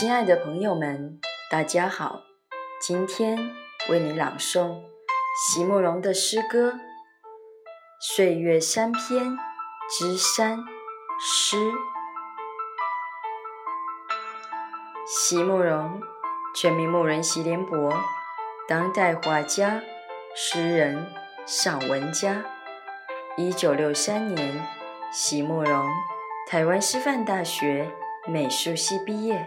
亲爱的朋友们，大家好！今天为你朗诵席慕容的诗歌《岁月三篇之三》诗。席慕容，全名慕人席联博，当代画家、诗人、散文家。一九六三年，席慕容，台湾师范大学美术系毕业。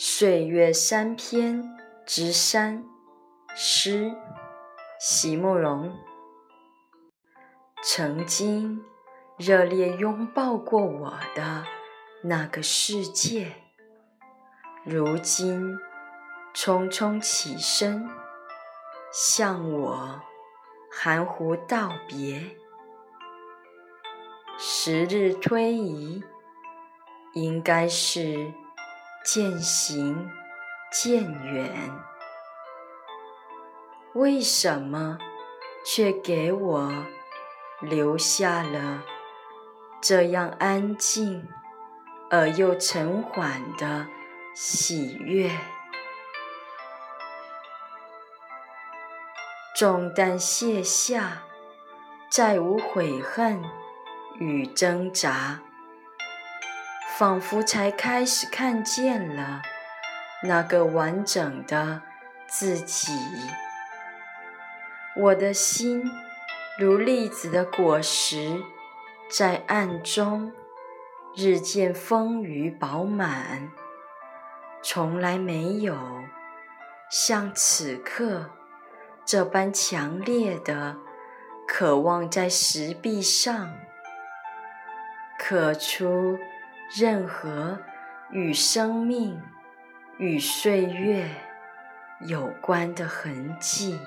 岁月三篇之三诗，席慕容。曾经热烈拥抱过我的那个世界，如今匆匆起身，向我含糊道别。时日推移，应该是。渐行渐远，为什么却给我留下了这样安静而又沉缓的喜悦？重担卸下，再无悔恨与挣扎。仿佛才开始看见了那个完整的自己。我的心如栗子的果实，在暗中日渐丰腴饱满，从来没有像此刻这般强烈的渴望在石壁上刻出。任何与生命、与岁月有关的痕迹。